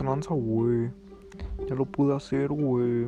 tranza, güey. Ya lo pude hacer, güey.